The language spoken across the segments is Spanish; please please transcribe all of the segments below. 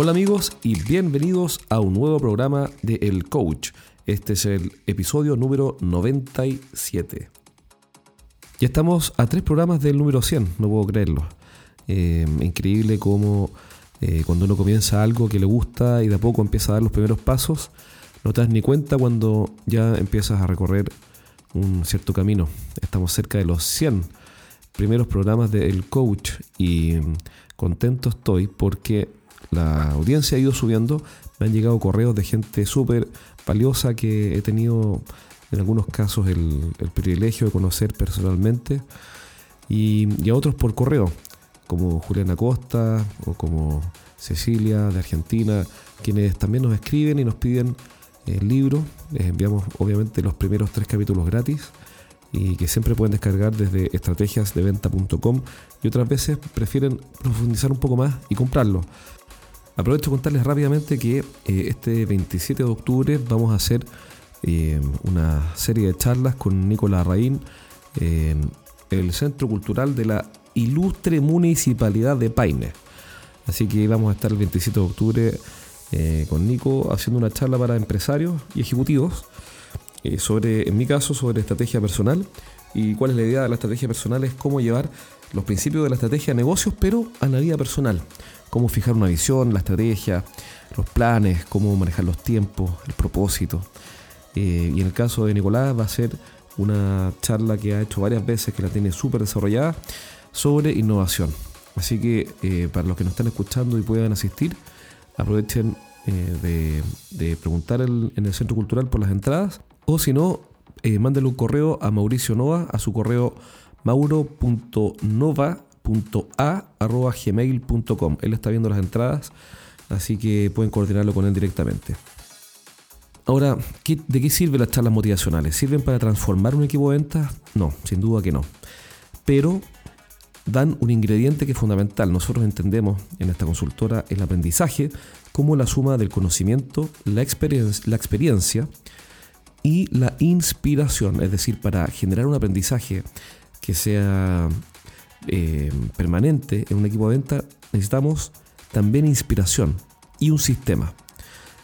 Hola amigos y bienvenidos a un nuevo programa de El Coach. Este es el episodio número 97. Ya estamos a tres programas del número 100, no puedo creerlo. Eh, increíble cómo eh, cuando uno comienza algo que le gusta y de a poco empieza a dar los primeros pasos, no te das ni cuenta cuando ya empiezas a recorrer un cierto camino. Estamos cerca de los 100 primeros programas del coach y mm, contento estoy porque la audiencia ha ido subiendo. Me han llegado correos de gente súper valiosa que he tenido en algunos casos el, privilegio de conocer personalmente y, y, a otros por correo, como Juliana Costa o como Cecilia de Argentina, quienes también nos escriben y nos piden el libro. Les enviamos obviamente los primeros tres capítulos gratis y que siempre pueden descargar desde estrategiasdeventa.com y otras veces prefieren profundizar un poco más y comprarlo. Aprovecho contarles rápidamente que eh, este 27 de octubre vamos a hacer eh, una serie de charlas con Nicolás Raín en el Centro Cultural de la Ilustre Municipalidad de Paine. Así que vamos a estar el 27 de octubre eh, con Nico haciendo una charla para empresarios y ejecutivos eh, sobre, en mi caso, sobre estrategia personal. Y cuál es la idea de la estrategia personal es cómo llevar los principios de la estrategia a negocios, pero a la vida personal. Cómo fijar una visión, la estrategia, los planes, cómo manejar los tiempos, el propósito. Eh, y en el caso de Nicolás va a ser una charla que ha hecho varias veces, que la tiene súper desarrollada, sobre innovación. Así que para los que nos están escuchando y puedan asistir, aprovechen eh, de, preguntar en el Centro Cultural por las entradas. O si no, eh, mándenle un correo a Mauricio Nova, a su correo mauro.nova.a.gmail.com. Él está viendo las entradas, así que pueden coordinarlo con él directamente. Ahora, ¿de qué sirven las charlas motivacionales? ¿Sirven para transformar un equipo de ventas? No, sin duda que no. Pero dan un ingrediente que es fundamental. Nosotros entendemos en esta consultora el aprendizaje como la suma del conocimiento, la, la experiencia y la inspiración. Es decir, para generar un aprendizaje que sea eh, permanente en un equipo de venta, necesitamos también inspiración y un sistema.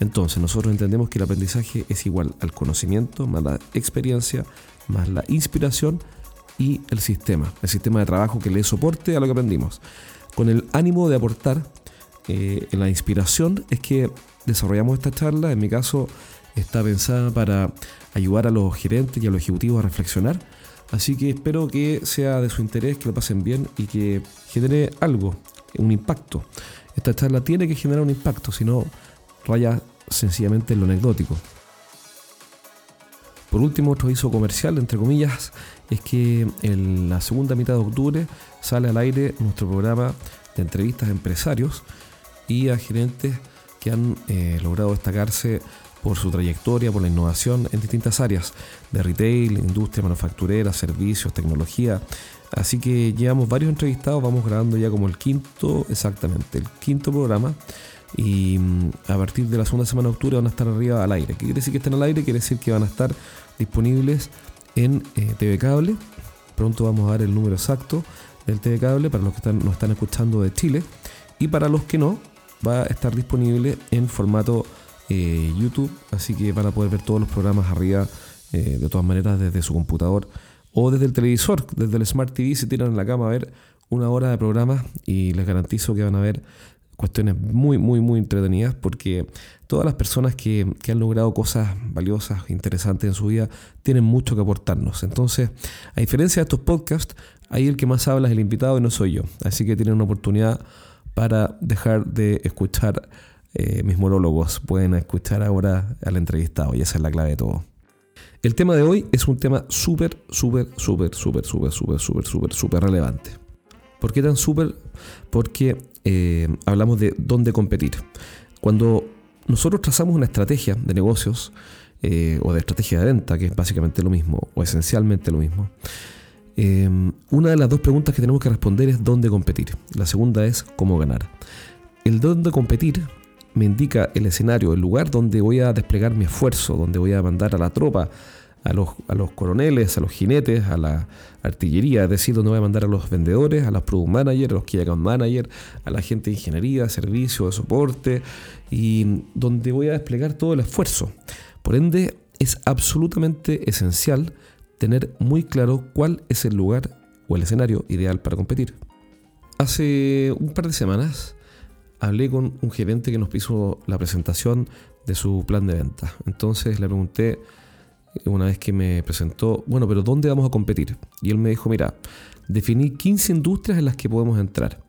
Entonces, nosotros entendemos que el aprendizaje es igual al conocimiento, más la experiencia, más la inspiración, y el sistema, el sistema de trabajo que le soporte a lo que aprendimos. Con el ánimo de aportar eh, la inspiración es que desarrollamos esta charla. En mi caso está pensada para ayudar a los gerentes y a los ejecutivos a reflexionar. Así que espero que sea de su interés, que lo pasen bien y que genere algo, un impacto. Esta charla tiene que generar un impacto, si no vaya sencillamente en lo anecdótico. Por último, otro aviso comercial, entre comillas, es que en la segunda mitad de octubre sale al aire nuestro programa de entrevistas a empresarios y a gerentes que han eh, logrado destacarse por su trayectoria, por la innovación en distintas áreas de retail, industria manufacturera, servicios, tecnología. Así que llevamos varios entrevistados, vamos grabando ya como el quinto, exactamente, el quinto programa. Y mm, a partir de la segunda semana de octubre van a estar arriba al aire. ¿Qué quiere decir que estén al aire? Quiere decir que van a estar disponibles en eh, TV Cable. Pronto vamos a dar el número exacto del TV Cable para los que están, nos están escuchando de Chile. Y para los que no, va a estar disponible en formato eh, YouTube. Así que van a poder ver todos los programas arriba eh, de todas maneras desde su computador o desde el televisor, desde el Smart TV. Se tiran en la cama a ver una hora de programa y les garantizo que van a ver cuestiones muy, muy, muy entretenidas porque todas las personas que, han logrado cosas valiosas, interesantes en su vida, tienen mucho que aportarnos. Entonces, a diferencia de estos podcasts, ahí el que más habla es el invitado y no soy yo. Así que tienen una oportunidad para dejar de escuchar eh, mis monólogos. Pueden escuchar ahora al entrevistado y esa es la clave de todo. El tema de hoy es un tema súper, súper, súper, súper, súper, súper, súper, súper, súper relevante. ¿Por qué tan súper? Porque eh, hablamos de dónde competir. Cuando nosotros trazamos una estrategia de negocios eh, o de estrategia de venta, que es básicamente lo mismo o esencialmente lo mismo, una de las dos preguntas que tenemos que responder es dónde competir. La segunda es cómo ganar. El dónde competir me indica el escenario, el lugar donde voy a desplegar mi esfuerzo, donde voy a mandar a la tropa a los, a los coroneles, a los jinetes, a la artillería, es decir, donde voy a mandar a los vendedores, a los product managers, a los key account managers, a la gente de ingeniería, servicio, de soporte, y donde voy a desplegar todo el esfuerzo. Por ende, es absolutamente esencial tener muy claro cuál es el lugar o el escenario ideal para competir. Hace un par de semanas hablé con un gerente que nos hizo la presentación de su plan de venta. Entonces le pregunté, una vez que me presentó, bueno, pero ¿dónde vamos a competir? Y él me dijo, mira, definí 15 industrias en las que podemos entrar.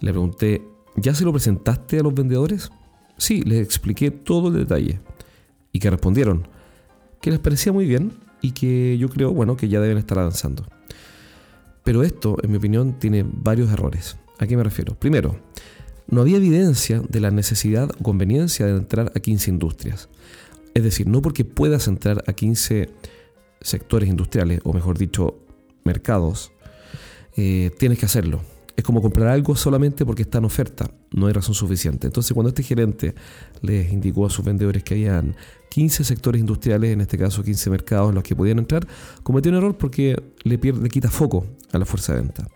Le pregunté, ¿ya se lo presentaste a los vendedores? Sí, les expliqué todo el detalle. Y que respondieron que les parecía muy bien y que yo creo, bueno, que ya deben estar avanzando. Pero esto, en mi opinión, tiene varios errores. ¿A qué me refiero? Primero, no había evidencia de la necesidad o conveniencia de entrar a 15 industrias. Es decir, no porque puedas entrar a 15 sectores industriales, o mejor dicho, mercados, eh, tienes que hacerlo. Es como comprar algo solamente porque está en oferta, no hay razón suficiente. Entonces, cuando este gerente les indicó a sus vendedores que habían 15 sectores industriales, en este caso 15 mercados en los que podían entrar, cometió un error porque le, pierde, le quita foco a la fuerza de venta.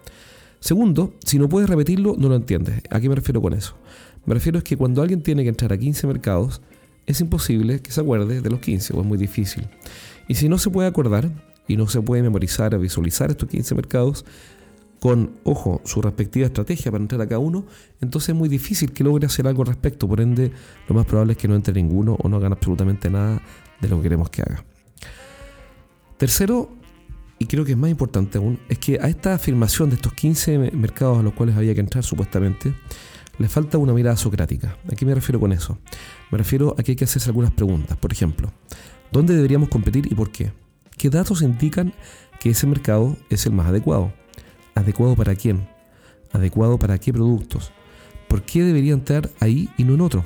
Segundo, si no puedes repetirlo, no lo entiendes. ¿A qué me refiero con eso? Me refiero es que cuando alguien tiene que entrar a 15 mercados, es imposible que se acuerde de los 15 o es muy difícil. Y si no se puede acordar y no se puede memorizar o visualizar estos 15 mercados con, ojo, su respectiva estrategia para entrar a cada uno, entonces es muy difícil que logre hacer algo al respecto. Por ende, lo más probable es que no entre ninguno o no hagan absolutamente nada de lo que queremos que haga. Tercero, y creo que es más importante aún, es que a esta afirmación de estos 15 mercados a los cuales había que entrar supuestamente, le falta una mirada socrática. ¿A qué me refiero con eso? Me refiero a que hay que hacerse algunas preguntas. Por ejemplo, ¿dónde deberíamos competir y por qué? ¿Qué datos indican que ese mercado es el más adecuado? ¿Adecuado para quién? ¿Adecuado para qué productos? ¿Por qué debería entrar ahí y no en otro?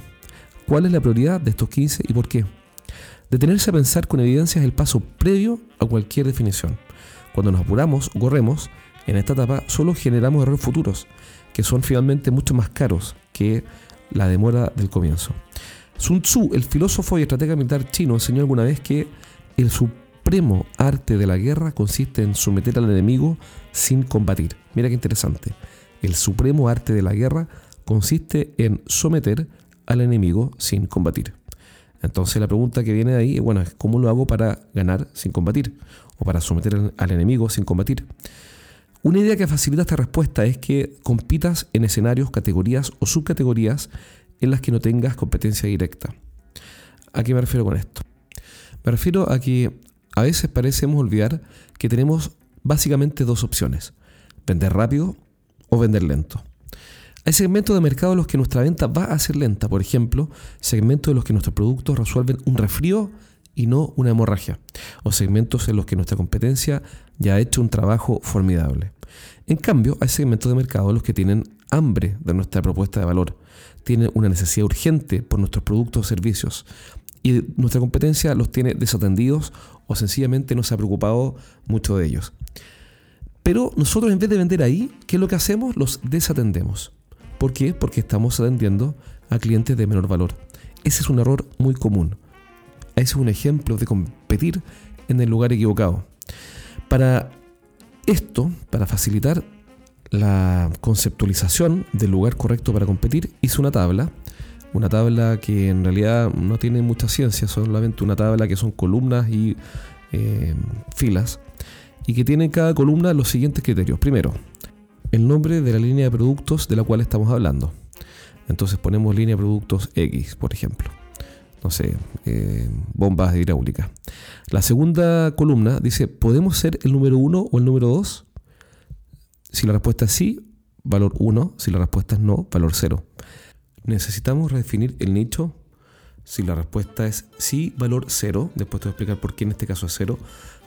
¿Cuál es la prioridad de estos 15 y por qué? Detenerse a pensar con evidencia es el paso previo a cualquier definición. Cuando nos apuramos corremos, en esta etapa solo generamos errores futuros, que son finalmente mucho más caros que la demora del comienzo. Sun Tzu, el filósofo y estratega militar chino, enseñó alguna vez que el supremo arte de la guerra consiste en someter al enemigo sin combatir. Mira qué interesante. El supremo arte de la guerra consiste en someter al enemigo sin combatir. Entonces la pregunta que viene de ahí es, bueno, ¿cómo lo hago para ganar sin combatir? o para someter al enemigo sin combatir. Una idea que facilita esta respuesta es que compitas en escenarios, categorías o subcategorías en las que no tengas competencia directa. ¿A qué me refiero con esto? Me refiero a que a veces parecemos olvidar que tenemos básicamente dos opciones, vender rápido o vender lento. Hay segmentos de mercado en los que nuestra venta va a ser lenta, por ejemplo, segmentos en los que nuestros productos resuelven un resfrío y no una hemorragia, o segmentos en los que nuestra competencia ya ha hecho un trabajo formidable. En cambio, hay segmentos de mercado en los que tienen hambre de nuestra propuesta de valor, tienen una necesidad urgente por nuestros productos o servicios, y nuestra competencia los tiene desatendidos o sencillamente no se ha preocupado mucho de ellos. Pero nosotros en vez de vender ahí, ¿qué es lo que hacemos? Los desatendemos. ¿Por qué? Porque estamos atendiendo a clientes de menor valor. Ese es un error muy común. Ese es un ejemplo de competir en el lugar equivocado. Para esto, para facilitar la conceptualización del lugar correcto para competir, hice una tabla, una tabla que en realidad no tiene mucha ciencia, solamente una tabla que son columnas y eh, filas, y que tiene en cada columna los siguientes criterios. Primero, el nombre de la línea de productos de la cual estamos hablando. Entonces ponemos línea de productos X, por ejemplo no sé, eh, bombas hidráulicas. La segunda columna dice, ¿podemos ser el número 1 o el número 2? Si la respuesta es sí, valor 1. Si la respuesta es no, valor 0. Necesitamos redefinir el nicho. Si la respuesta es sí, valor 0. Después te voy a explicar por qué en este caso es 0.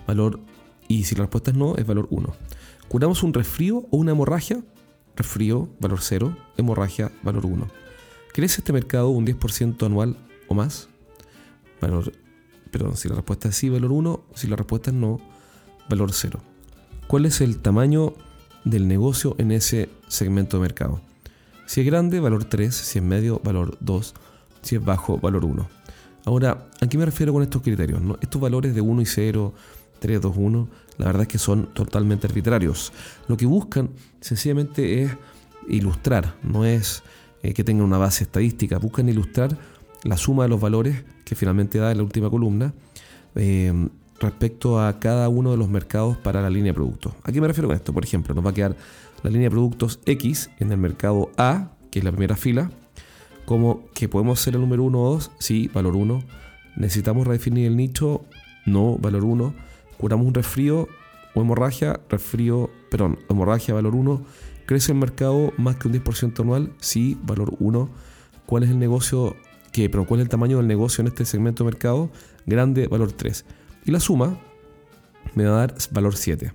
Valor, y si la respuesta es no, es valor 1. ¿Curamos un resfrío o una hemorragia? Resfrío, valor 0. Hemorragia, valor 1. ¿Crece este mercado un 10% anual o más? Valor, perdón, si la respuesta es sí, valor 1, si la respuesta es no, valor 0. ¿Cuál es el tamaño del negocio en ese segmento de mercado? Si es grande, valor 3, si es medio, valor 2, si es bajo, valor 1. Ahora, ¿a qué me refiero con estos criterios? Estos valores de 1 y 0, 3, 2, 1, la verdad es que son totalmente arbitrarios. Lo que buscan sencillamente es ilustrar, no es eh, que tengan una base estadística, buscan ilustrar la suma de los valores que finalmente da en la última columna eh, respecto a cada uno de los mercados para la línea de productos. ¿A qué me refiero con esto? Por ejemplo, nos va a quedar la línea de productos X en el mercado A, que es la primera fila, como que podemos ser el número 1 o 2, sí, valor 1. Necesitamos redefinir el nicho, no, valor 1. Curamos un resfrío o hemorragia, resfrío, perdón, hemorragia, valor 1. ¿Crece el mercado más que un 10% anual? Sí, valor 1. ¿Cuál es el negocio que, pero cuál es el tamaño del negocio en este segmento de mercado? Grande, valor 3. Y la suma me va a dar valor 7.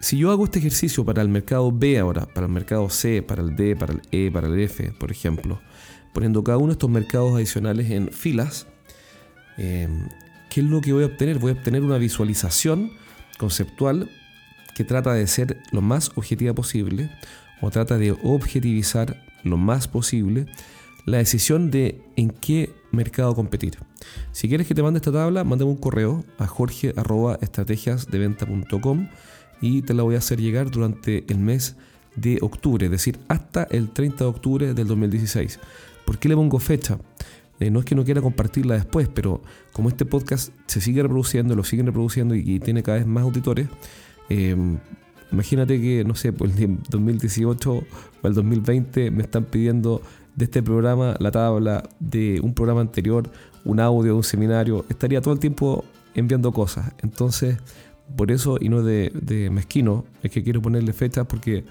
Si yo hago este ejercicio para el mercado B ahora, para el mercado C, para el D, para el E, para el F, por ejemplo, poniendo cada uno de estos mercados adicionales en filas, eh, ¿qué es lo que voy a obtener? Voy a obtener una visualización conceptual que trata de ser lo más objetiva posible o trata de objetivizar lo más posible la decisión de en qué mercado competir. Si quieres que te mande esta tabla, mándame un correo a jorge.estrategiasdeventa.com y te la voy a hacer llegar durante el mes de octubre, es decir, hasta el 30 de octubre del 2016. ¿Por qué le pongo fecha? Eh, no es que no quiera compartirla después, pero como este podcast se sigue reproduciendo, lo siguen reproduciendo y, tiene cada vez más auditores, eh, imagínate que, no sé, pues el 2018 o el 2020 me están pidiendo de este programa la tabla de un programa anterior, un audio de un seminario, estaría todo el tiempo enviando cosas. Entonces, por eso, y no de, mezquino, es que quiero ponerle fechas porque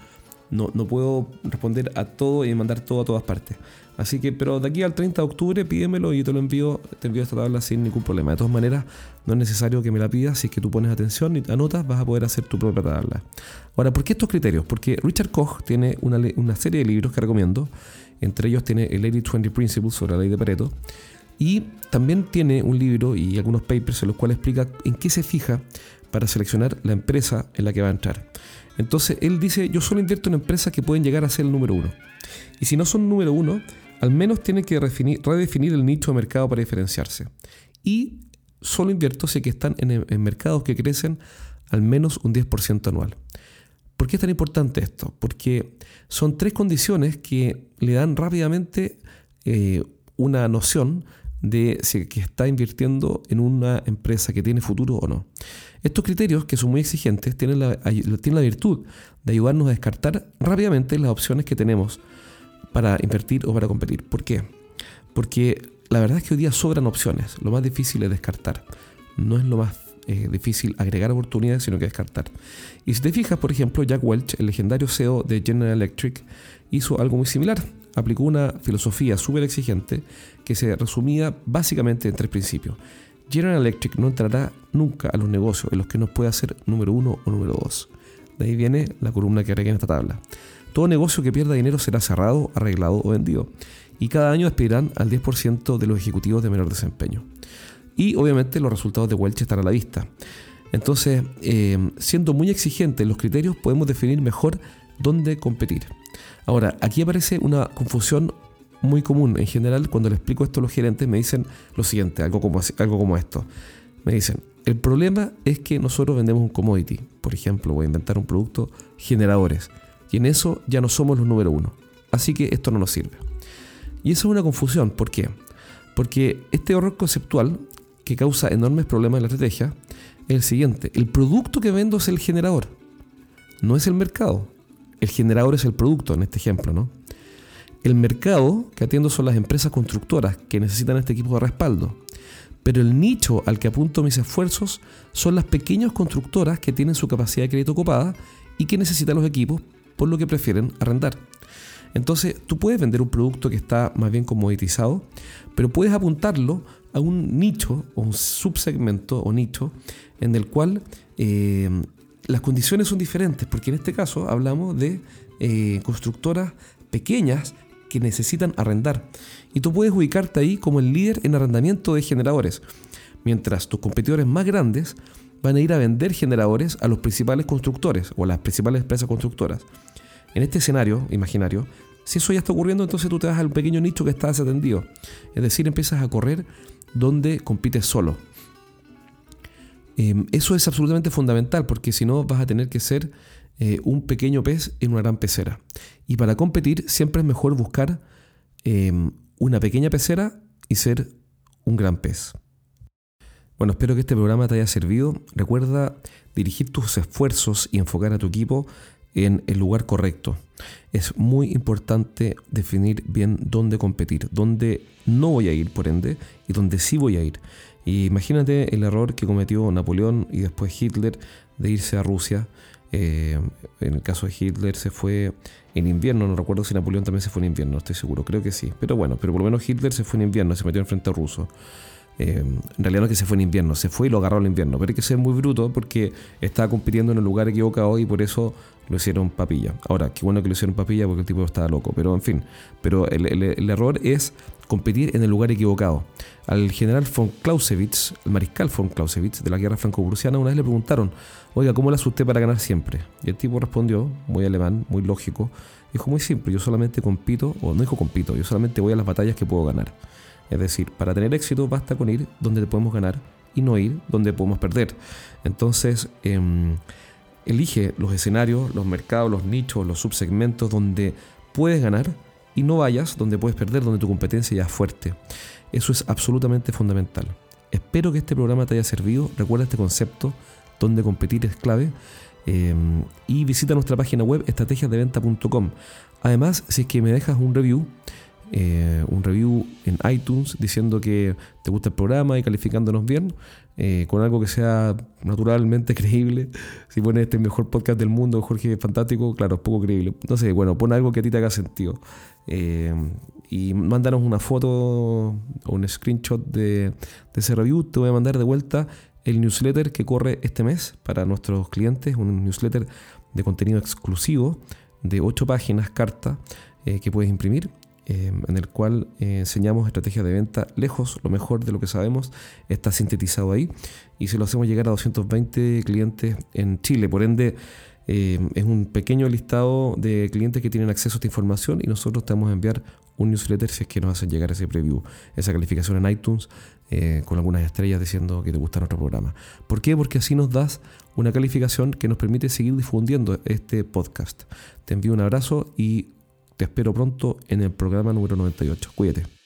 no, no, puedo responder a todo y mandar todo a todas partes. Así que, pero de aquí al 30 de octubre pídemelo y te lo envío, te envío esta tabla sin ningún problema. De todas maneras, no es necesario que me la pidas, si es que tú pones atención y anotas, vas a poder hacer tu propia tabla. Ahora, ¿por qué estos criterios? Porque Richard Koch tiene una, una serie de libros que recomiendo, entre ellos tiene el 80-20 Principles sobre la ley de Pareto, y también tiene un libro y algunos papers en los cuales explica en qué se fija para seleccionar la empresa en la que va a entrar. Entonces él dice, yo solo invierto en empresas que pueden llegar a ser el número uno. Y si no son número uno, al menos tienen que redefinir, el nicho de mercado para diferenciarse. Y solo invierto si que están en, mercados que crecen al menos un 10% anual. ¿Por qué es tan importante esto? Porque son tres condiciones que le dan rápidamente eh, una noción de si que está invirtiendo en una empresa que tiene futuro o no. Estos criterios, que son muy exigentes, tienen la, tienen la virtud de ayudarnos a descartar rápidamente las opciones que tenemos para invertir o para competir. ¿Por qué? Porque la verdad es que hoy día sobran opciones. Lo más difícil es descartar. No es lo más eh, difícil agregar oportunidades, sino que descartar. Y si te fijas, por ejemplo, Jack Welch, el legendario CEO de General Electric, hizo algo muy similar. Aplicó una filosofía súper exigente que se resumía básicamente en tres principios. General Electric no entrará nunca a los negocios en los que no pueda ser número uno o número dos. De ahí viene la columna que agregué en esta tabla. Todo negocio que pierda dinero será cerrado, arreglado o vendido. Y cada año despedirán al 10% de los ejecutivos de menor desempeño. Y obviamente los resultados de Welch están a la vista. Entonces, eh, siendo muy exigentes los criterios, podemos definir mejor dónde competir. Ahora, aquí aparece una confusión muy común. En general, cuando le explico esto a los gerentes, me dicen lo siguiente, algo como, algo como esto. Me dicen, el problema es que nosotros vendemos un commodity. Por ejemplo, voy a inventar un producto, generadores. Y en eso ya no somos los número uno. Así que esto no nos sirve. Y eso es una confusión. ¿Por qué? Porque este error conceptual que causa enormes problemas en la estrategia es el siguiente. El producto que vendo es el generador. No es el mercado. El generador es el producto en este ejemplo, ¿no? El mercado que atiendo son las empresas constructoras que necesitan este equipo de respaldo. Pero el nicho al que apunto mis esfuerzos son las pequeñas constructoras que tienen su capacidad de crédito ocupada y que necesitan los equipos, por lo que prefieren arrendar. Entonces, tú puedes vender un producto que está más bien comoditizado, pero puedes apuntarlo a un nicho o un subsegmento o nicho en el cual eh, las condiciones son diferentes, porque en este caso hablamos de eh, constructoras pequeñas que necesitan arrendar. Y tú puedes ubicarte ahí como el líder en arrendamiento de generadores, mientras tus competidores más grandes van a ir a vender generadores a los principales constructores o a las principales empresas constructoras. En este escenario imaginario, Si eso ya está ocurriendo, entonces tú te vas al pequeño nicho que está desatendido. Es decir, empiezas a correr donde compites solo. Em, eso es absolutamente fundamental porque si no vas a tener que ser eh, un pequeño pez en una gran pecera. Y para competir siempre es mejor buscar em, una pequeña pecera y ser un gran pez. Bueno, espero que este programa te haya servido. Recuerda dirigir tus esfuerzos y enfocar a tu equipo en el lugar correcto. Es muy importante definir bien dónde competir, dónde no voy a ir, por ende, y dónde sí voy a ir. Y imagínate el error que cometió Napoleón y después Hitler de irse a Rusia. Eh, en el caso de Hitler se fue en invierno, no recuerdo si Napoleón también se fue en invierno, estoy seguro, creo que sí. Pero bueno, pero por lo menos Hitler se fue en invierno, se metió en frente ruso. Eh, en realidad no es que se fue en invierno, se fue y lo agarró en invierno, pero hay que ser muy bruto porque estaba compitiendo en el lugar equivocado y por eso lo hicieron papilla. Ahora, qué bueno que lo hicieron papilla porque el tipo estaba loco, pero en fin, pero el error es competir en el lugar equivocado. Al general von Clausewitz, el mariscal von Clausewitz de la guerra franco-prusiana, una vez le preguntaron, oiga, ¿cómo le hace usted para ganar siempre? Y el tipo respondió, muy alemán, muy lógico, dijo muy simple, yo solamente compito, o no dijo compito, yo solamente voy a las batallas que puedo ganar. Es decir, para tener éxito basta con ir donde podemos ganar y no ir donde podemos perder. Entonces, em, elige los escenarios, los mercados, los nichos, los subsegmentos donde puedes ganar y no vayas donde puedes perder, donde tu competencia ya es fuerte. Eso es absolutamente fundamental. Espero que este programa te haya servido. Recuerda este concepto, donde competir es clave. Eh, y visita nuestra página web estrategiasdeventa.com. Además, si es que me dejas un review, eh, un review en iTunes diciendo que te gusta el programa y calificándonos bien, eh, con algo que sea naturalmente creíble. Si pones este mejor podcast del mundo, Jorge Fantástico, claro, es poco creíble. Sé, bueno, pon algo que a ti te haga sentido. Eh, y mándanos una foto o un screenshot de, ese review. Te voy a mandar de vuelta el newsletter que corre este mes para nuestros clientes, un newsletter de contenido exclusivo de 8 páginas, carta, que puedes imprimir Em, en el cual eh, enseñamos estrategias de venta lejos, lo mejor de lo que sabemos está sintetizado ahí y se lo hacemos llegar a 220 clientes en Chile. Por ende, em, es un pequeño listado de clientes que tienen acceso a esta información y nosotros te vamos a enviar un newsletter si es que nos hacen llegar ese preview, esa calificación en iTunes eh, con algunas estrellas diciendo que te gusta nuestro programa. ¿Por qué? Porque así nos das una calificación que nos permite seguir difundiendo este podcast. Te envío un abrazo y te espero pronto en el programa número 98. Cuídate.